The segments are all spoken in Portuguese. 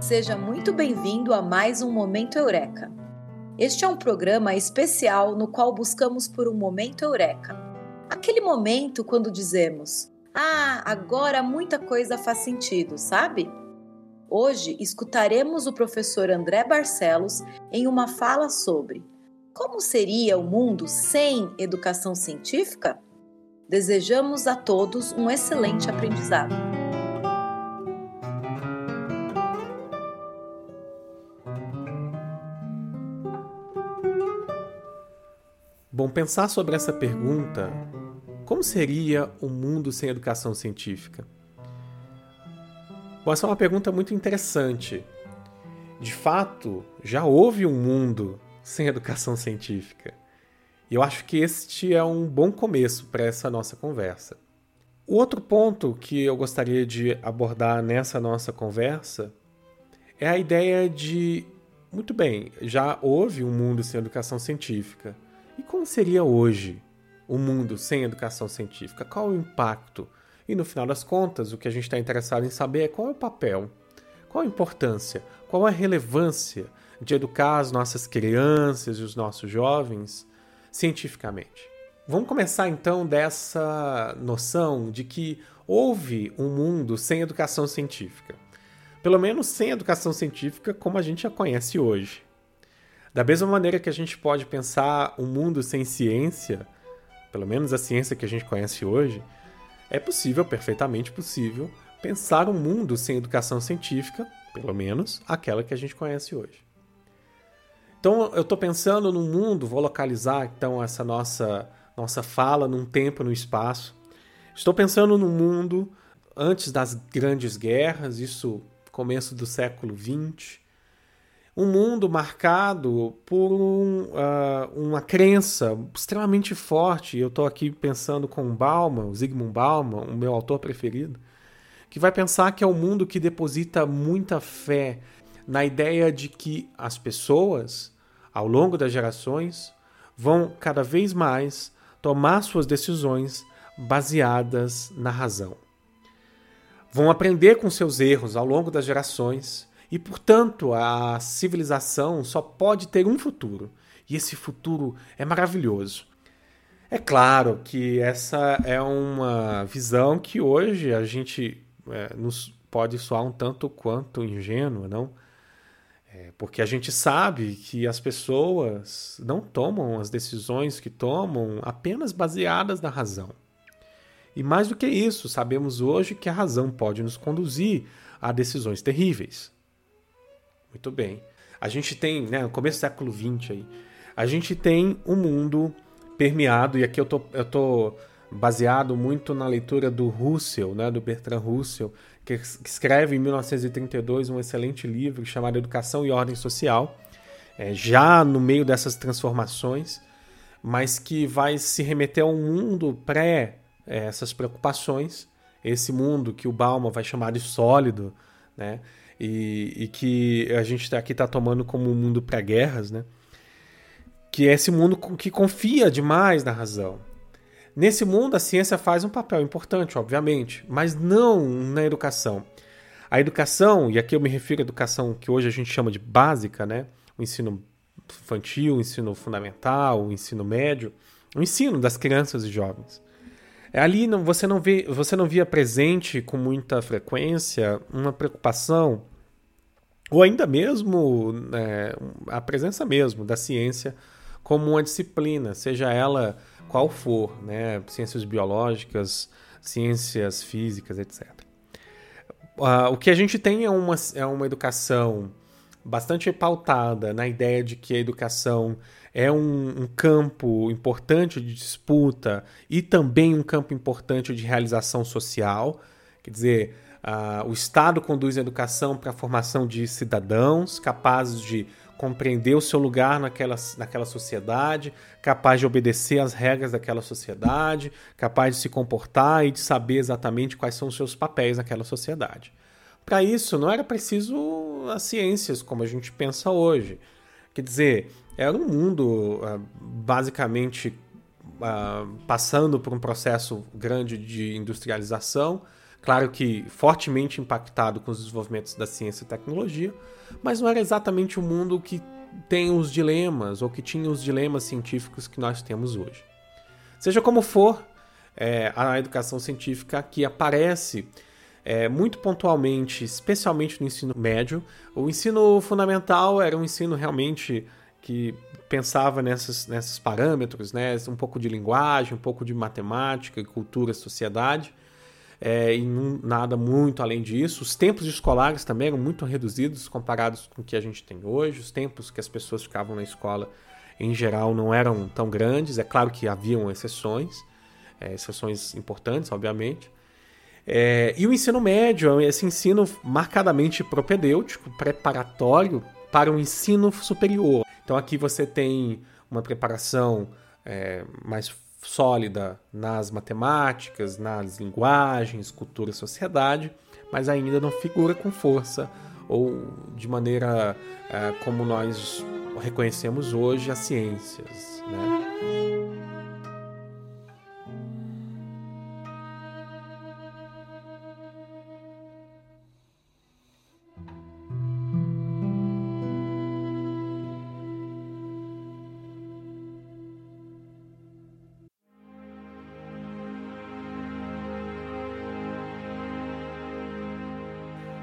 Seja muito bem-vindo a mais um Momento Eureka. Este é um programa especial no qual buscamos por um momento eureka. Aquele momento quando dizemos: Ah, agora muita coisa faz sentido, sabe? Hoje escutaremos o professor André Barcelos em uma fala sobre como seria o mundo sem educação científica? Desejamos a todos um excelente aprendizado. Bom, pensar sobre essa pergunta, como seria o mundo sem educação científica? Bom, essa é uma pergunta muito interessante. De fato, já houve um mundo sem educação científica. E eu acho que este é um bom começo para essa nossa conversa. O outro ponto que eu gostaria de abordar nessa nossa conversa é a ideia de, muito bem, já houve um mundo sem educação científica. E como seria hoje o mundo sem educação científica? Qual o impacto? E no final das contas, o que a gente está interessado em saber é qual é o papel, qual a importância, qual a relevância de educar as nossas crianças e os nossos jovens cientificamente. Vamos começar então dessa noção de que houve um mundo sem educação científica. Pelo menos sem educação científica como a gente a conhece hoje. Da mesma maneira que a gente pode pensar um mundo sem ciência, pelo menos a ciência que a gente conhece hoje, é possível, perfeitamente possível, pensar um mundo sem educação científica, pelo menos aquela que a gente conhece hoje. Então eu estou pensando num mundo, vou localizar então essa nossa nossa fala num tempo, no espaço. Estou pensando num mundo antes das grandes guerras, isso começo do século XX, um mundo marcado por um, uh, uma crença extremamente forte. Eu estou aqui pensando com Bauman, Zygmunt Bauman, o meu autor preferido, que vai pensar que é um mundo que deposita muita fé na ideia de que as pessoas, ao longo das gerações, vão cada vez mais tomar suas decisões baseadas na razão. Vão aprender com seus erros ao longo das gerações e, portanto, a civilização só pode ter um futuro. E esse futuro é maravilhoso. É claro que essa é uma visão que hoje a gente é, nos pode soar um tanto quanto ingênua, não? É, porque a gente sabe que as pessoas não tomam as decisões que tomam apenas baseadas na razão. E mais do que isso, sabemos hoje que a razão pode nos conduzir a decisões terríveis. Muito bem. A gente tem, né, no começo do século XX aí, a gente tem um mundo permeado, e aqui eu tô, eu tô baseado muito na leitura do Russell, né, do Bertrand Russell, que escreve em 1932 um excelente livro chamado Educação e Ordem Social, é, já no meio dessas transformações, mas que vai se remeter a um mundo pré é, essas preocupações, esse mundo que o Bauman vai chamar de sólido, né? E, e que a gente tá aqui está tomando como um mundo pré-guerras, né? que é esse mundo que confia demais na razão. Nesse mundo, a ciência faz um papel importante, obviamente, mas não na educação. A educação, e aqui eu me refiro à educação que hoje a gente chama de básica, né? o ensino infantil, o ensino fundamental, o ensino médio, o ensino das crianças e jovens. É, ali não, você, não vê, você não via presente com muita frequência uma preocupação, ou ainda mesmo é, a presença mesmo da ciência como uma disciplina, seja ela qual for, né? ciências biológicas, ciências físicas, etc. Uh, ah, o que a gente tem é uma, é uma educação bastante pautada na ideia de que a educação é um, um, campo importante de disputa e também um campo importante de realização social. Quer dizer, uh, o Estado conduz a educação para a formação de cidadãos capazes de compreender o seu lugar naquela, naquela sociedade, capaz de obedecer às regras daquela sociedade, capaz de se comportar e de saber exatamente quais são os seus papéis naquela sociedade. Para isso, não era preciso as ciências como a gente pensa hoje. Quer dizer, era um mundo uh, basicamente uh, passando por um processo grande de industrialização, Claro que fortemente impactado com os desenvolvimentos da ciência e tecnologia, mas não era exatamente o mundo que tem os dilemas ou que tinha os dilemas científicos que nós temos hoje. Seja como for, é, a educação científica que aparece é, muito pontualmente, especialmente no ensino médio. O ensino fundamental era um ensino realmente que pensava nesses, nesses parâmetros, né? um pouco de linguagem, um pouco de matemática, cultura, sociedade, é, e nada muito além disso. Os tempos escolares também eram muito reduzidos comparados com o que a gente tem hoje. Os tempos que as pessoas ficavam na escola, em geral, não eram tão grandes. É claro que haviam exceções, é, exceções importantes, obviamente. É, e o ensino médio é esse ensino marcadamente propedêutico, preparatório para o ensino superior. Então aqui você tem uma preparação é, mais sólida nas matemáticas, nas linguagens, cultura e sociedade, mas ainda não figura com força ou de maneira é, como nós reconhecemos hoje as ciências. Né?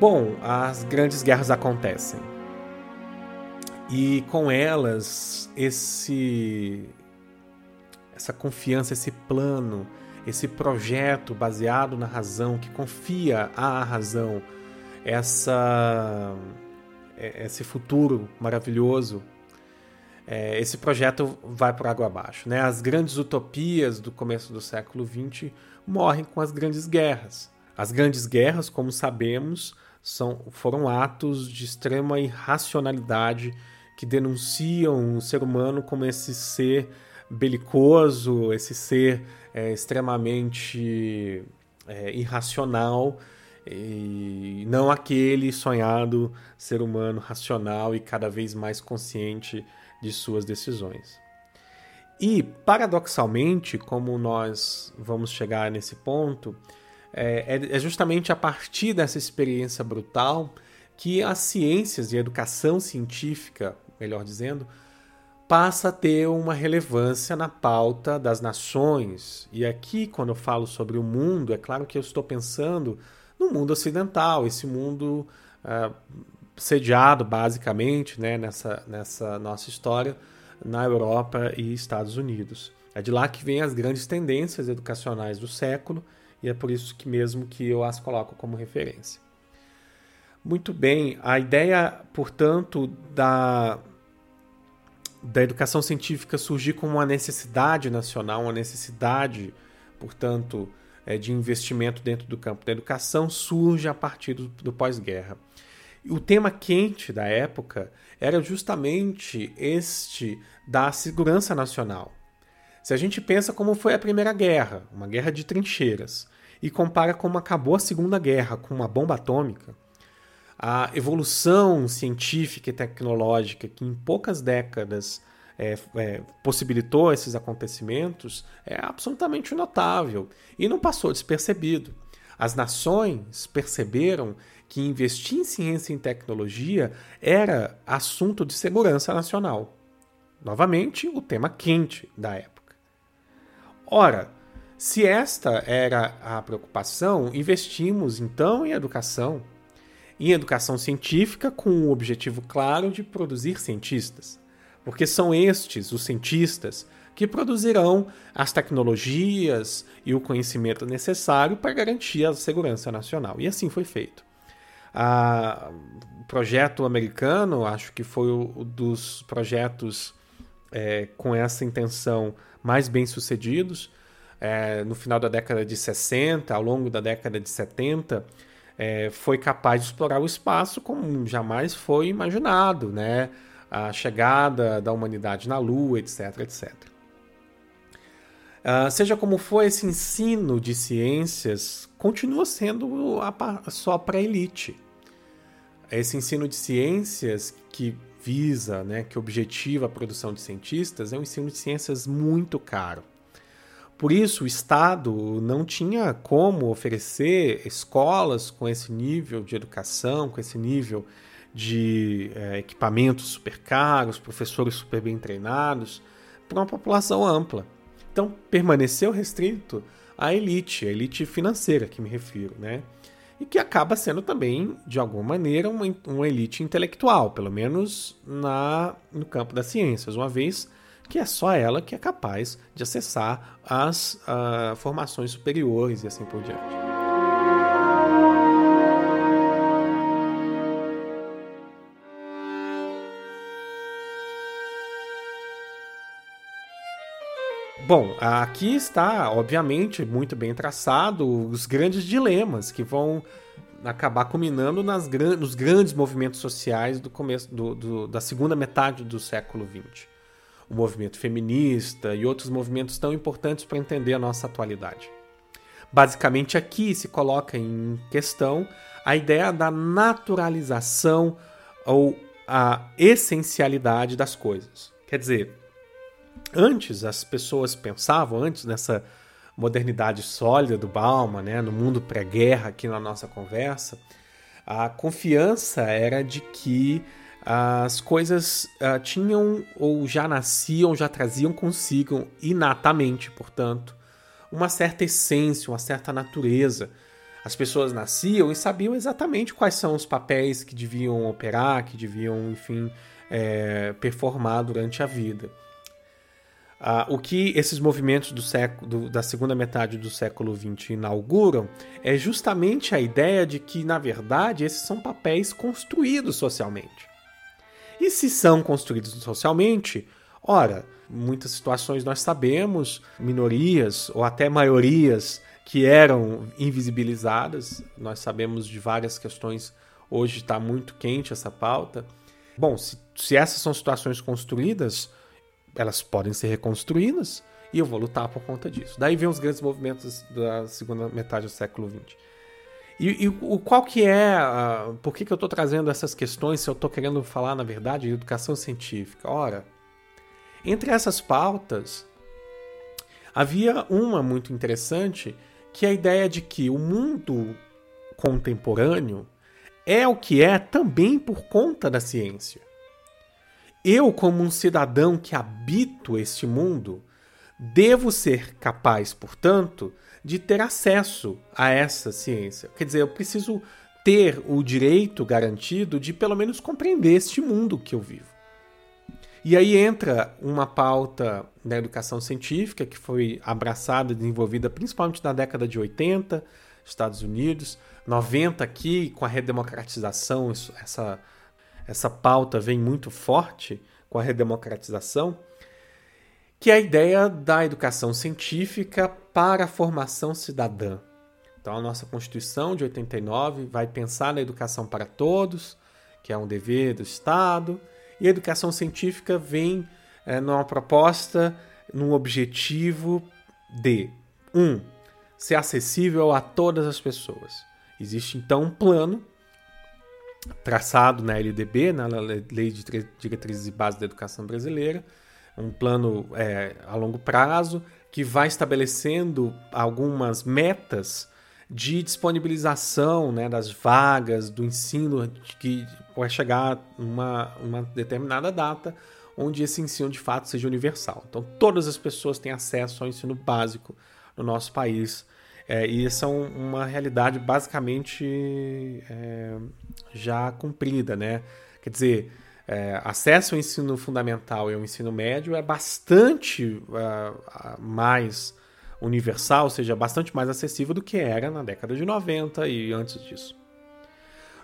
Bom, as grandes guerras acontecem. E com elas, esse essa confiança, esse plano, esse projeto baseado na razão, que confia à razão, essa é, esse futuro maravilhoso, é, esse projeto vai por água abaixo. Né? As grandes utopias do começo do século XX morrem com as grandes guerras. As grandes guerras, como sabemos, são, foram atos de extrema irracionalidade que denunciam o ser humano como esse ser belicoso, esse ser é, extremamente é, irracional e não aquele sonhado ser humano racional e cada vez mais consciente de suas decisões. E, paradoxalmente, como nós vamos chegar nesse ponto, é, é, é justamente a partir dessa experiência brutal que as ciências e a educação científica, melhor dizendo, passa a ter uma relevância na pauta das nações. E aqui, quando eu falo sobre o mundo, é claro que eu estou pensando no mundo ocidental, esse mundo uh, sediado basicamente né, nessa, nessa nossa história na Europa e Estados Unidos. É de lá que vêm as grandes tendências educacionais do século e é por isso que mesmo que eu as coloco como referência. Muito bem, a ideia, portanto, da, da educação científica surgir como uma necessidade nacional, uma necessidade, portanto, é, de investimento dentro do campo da educação, surge a partir do, do pós-guerra. O tema quente da época era justamente este da segurança nacional. Se a gente pensa como foi a Primeira Guerra, uma guerra de trincheiras, e compara como acabou a Segunda Guerra com uma bomba atômica, a evolução científica e tecnológica que em poucas décadas é, é, possibilitou esses acontecimentos é absolutamente notável e não passou despercebido. As nações perceberam que investir em ciência e tecnologia era assunto de segurança nacional. Novamente, o tema quente da época. Ora, se esta era a preocupação, investimos então em educação. Em educação científica com o objetivo claro de produzir cientistas. Porque são estes, os cientistas, que produzirão as tecnologias e o conhecimento necessário para garantir a segurança nacional. E assim foi feito. o projeto americano, acho que foi o dos projetos é, com essa intenção mais bem sucedidos. É, no final da década de 60, ao longo da década de 70, é, foi capaz de explorar o espaço como jamais foi imaginado, né? A chegada da humanidade na Lua, etc, etc. Uh, seja como for, esse ensino de ciências continua sendo a, só para a elite. Esse ensino de ciências que visa, né, que objetiva a produção de cientistas, é um ensino de ciências muito caro. Por isso, o Estado não tinha como oferecer escolas com esse nível de educação, com esse nível de é, equipamentos super caros, professores super bem treinados, para uma população ampla. Então, permaneceu restrito à elite, a elite financeira que me refiro, né? E que acaba sendo também, de alguma maneira, uma, uma elite intelectual, pelo menos na, no campo das ciências, uma vez que é só ela que é capaz de acessar as uh, formações superiores e assim por diante. Bom, aqui está, obviamente, muito bem traçado os grandes dilemas que vão acabar culminando nas, nos grandes movimentos sociais do começo do, do, da segunda metade do século XX o movimento feminista e outros movimentos tão importantes para entender a nossa atualidade. Basicamente, aqui se coloca em questão a ideia da naturalização ou a essencialidade das coisas. Quer dizer, antes as pessoas pensavam, antes nessa modernidade sólida do Bauman, né, no mundo pré-guerra aqui na nossa conversa, a confiança era de que as coisas uh, tinham ou já nasciam, já traziam consigo inatamente, portanto, uma certa essência, uma certa natureza. As pessoas nasciam e sabiam exatamente quais são os papéis que deviam operar, que deviam, enfim, é, performar durante a vida. Uh, o que esses movimentos do século, do, da segunda metade do século XX inauguram é justamente a ideia de que, na verdade, esses são papéis construídos socialmente. E se são construídos socialmente, ora, muitas situações nós sabemos, minorias ou até maiorias que eram invisibilizadas, nós sabemos de várias questões, hoje está muito quente essa pauta. Bom, se, se essas são situações construídas, elas podem ser reconstruídas e eu vou lutar por conta disso. Daí vem os grandes movimentos da segunda metade do século XX. E, e o, qual que é. Uh, por que, que eu estou trazendo essas questões se eu estou querendo falar, na verdade, de educação científica? Ora, entre essas pautas, havia uma muito interessante, que é a ideia de que o mundo contemporâneo é o que é também por conta da ciência. Eu, como um cidadão que habito este mundo, devo ser capaz, portanto, de ter acesso a essa ciência. Quer dizer, eu preciso ter o direito garantido de pelo menos compreender este mundo que eu vivo. E aí entra uma pauta da educação científica que foi abraçada e desenvolvida principalmente na década de 80, Estados Unidos, 90 aqui com a redemocratização, essa essa pauta vem muito forte com a redemocratização, que é a ideia da educação científica para a formação cidadã. Então, a nossa Constituição de 89 vai pensar na educação para todos, que é um dever do Estado, e a educação científica vem é, numa proposta, num objetivo de, um, ser acessível a todas as pessoas. Existe então um plano traçado na LDB, na Lei de Diretrizes e Bases da Educação Brasileira, um plano é, a longo prazo que vai estabelecendo algumas metas de disponibilização né, das vagas do ensino que vai chegar uma, uma determinada data onde esse ensino de fato seja universal. Então todas as pessoas têm acesso ao ensino básico no nosso país é, e é uma realidade basicamente é, já cumprida, né? Quer dizer, é, acesso ao ensino fundamental e ao ensino médio é bastante uh, mais universal, ou seja, bastante mais acessível do que era na década de 90 e antes disso.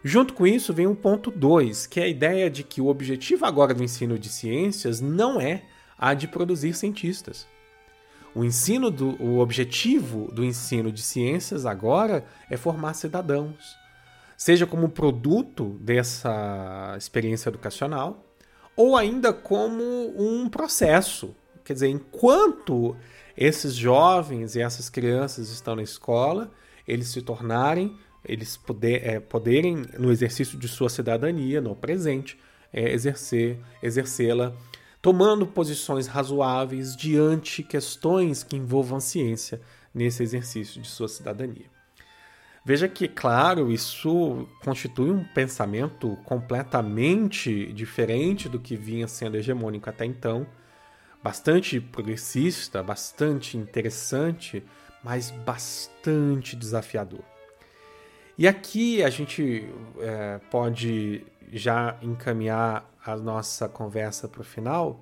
Junto com isso vem um ponto 2, que é a ideia de que o objetivo agora do ensino de ciências não é a de produzir cientistas. O ensino do, o objetivo do ensino de ciências agora é formar cidadãos seja como produto dessa experiência educacional, ou ainda como um processo. Quer dizer, enquanto esses jovens e essas crianças estão na escola, eles se tornarem, eles poder, é, poderem, no exercício de sua cidadania, no presente, é, exercer, exercê-la tomando posições razoáveis diante questões que envolvam a ciência nesse exercício de sua cidadania. Veja que, claro, isso constitui um pensamento completamente diferente do que vinha sendo hegemônico até então, bastante progressista, bastante interessante, mas bastante desafiador. E aqui a gente é, pode já encaminhar a nossa conversa para o final.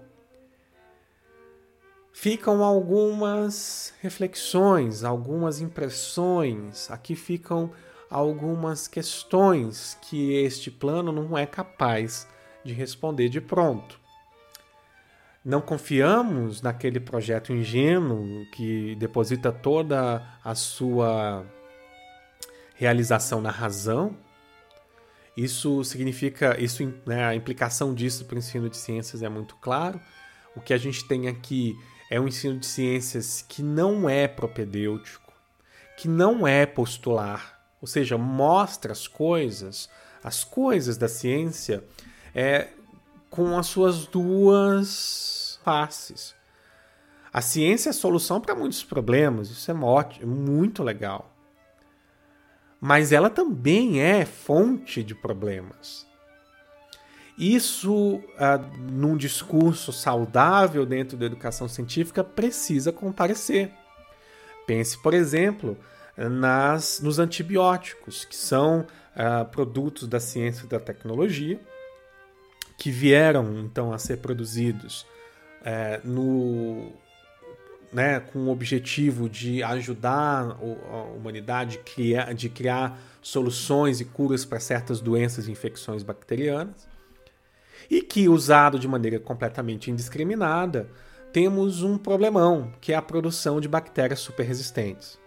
Ficam algumas reflexões, algumas impressões, aqui ficam algumas questões que este plano não é capaz de responder de pronto. Não confiamos naquele projeto ingênuo que deposita toda a sua realização na razão. Isso significa, isso, né, a implicação disso para o ensino de ciências é muito claro. O que a gente tem aqui é um ensino de ciências que não é propedêutico, que não é postular, ou seja, mostra as coisas, as coisas da ciência, é, com as suas duas faces. A ciência é a solução para muitos problemas, isso é muito legal mas ela também é fonte de problemas. Isso, ah, num discurso saudável dentro da educação científica, precisa comparecer. Pense, por exemplo, nas, nos antibióticos, que são ah, produtos da ciência e da tecnologia, que vieram então a ser produzidos eh, no, né, com o objetivo de ajudar a humanidade criar, de criar soluções e curas para certas doenças e infecções bacterianas, e que, usado de maneira completamente indiscriminada, temos um problemão, que é a produção de bactérias superresistentes.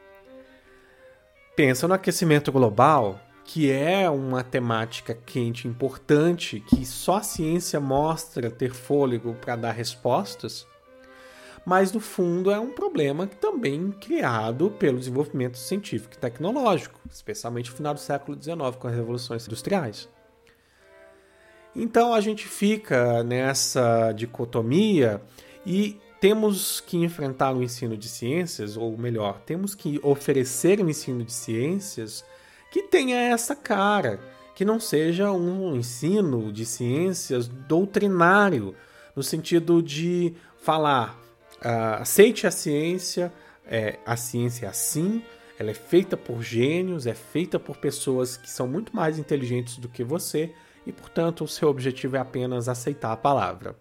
Pensa no aquecimento global, que é uma temática quente importante que só a ciência mostra ter fôlego para dar respostas mas no fundo é um problema também criado pelo desenvolvimento científico e tecnológico, especialmente no final do século XIX com as revoluções industriais. Então a gente fica nessa dicotomia e temos que enfrentar o ensino de ciências, ou melhor, temos que oferecer um ensino de ciências que tenha essa cara, que não seja um ensino de ciências doutrinário, no sentido de falar uh, aceite a ciência, é, a ciência é assim, ela é feita por gênios, é feita por pessoas que são muito mais inteligentes do que você e, portanto, o seu objetivo é apenas aceitar a palavra.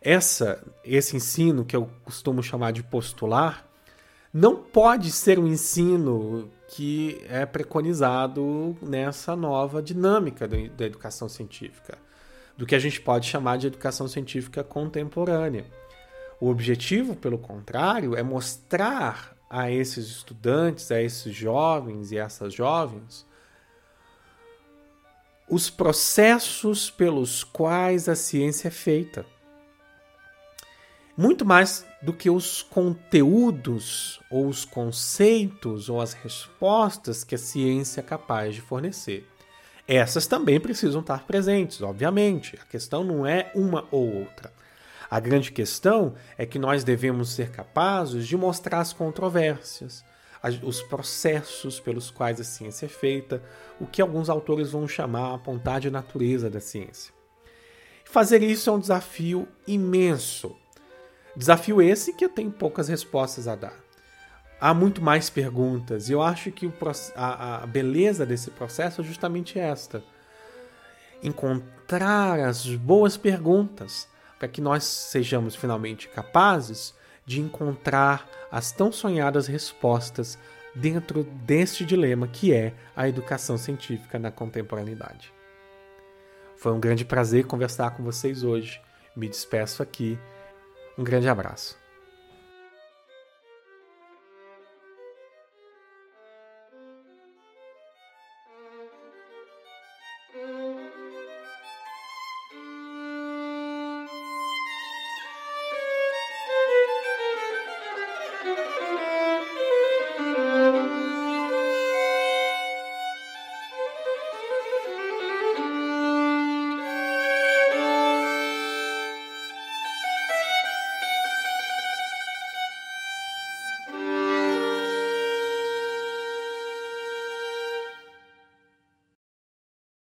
Essa, esse ensino que eu costumo chamar de postular, não pode ser um ensino que é preconizado nessa nova dinâmica da educação científica, do que a gente pode chamar de educação científica contemporânea. O objetivo, pelo contrário, é mostrar a esses estudantes, a esses jovens e essas jovens, os processos pelos quais a ciência é feita. Muito mais do que os conteúdos, ou os conceitos, ou as respostas que a ciência é capaz de fornecer. Essas também precisam estar presentes, obviamente. A questão não é uma ou outra. A grande questão é que nós devemos ser capazes de mostrar as controvérsias, os processos pelos quais a ciência é feita, o que alguns autores vão chamar a ponta de natureza da ciência. Fazer isso é um desafio imenso. Desafio esse que eu tenho poucas respostas a dar. Há muito mais perguntas, e eu acho que a beleza desse processo é justamente esta: encontrar as boas perguntas para que nós sejamos finalmente capazes de encontrar as tão sonhadas respostas dentro deste dilema que é a educação científica na contemporaneidade. Foi um grande prazer conversar com vocês hoje. Me despeço aqui. Um grande abraço.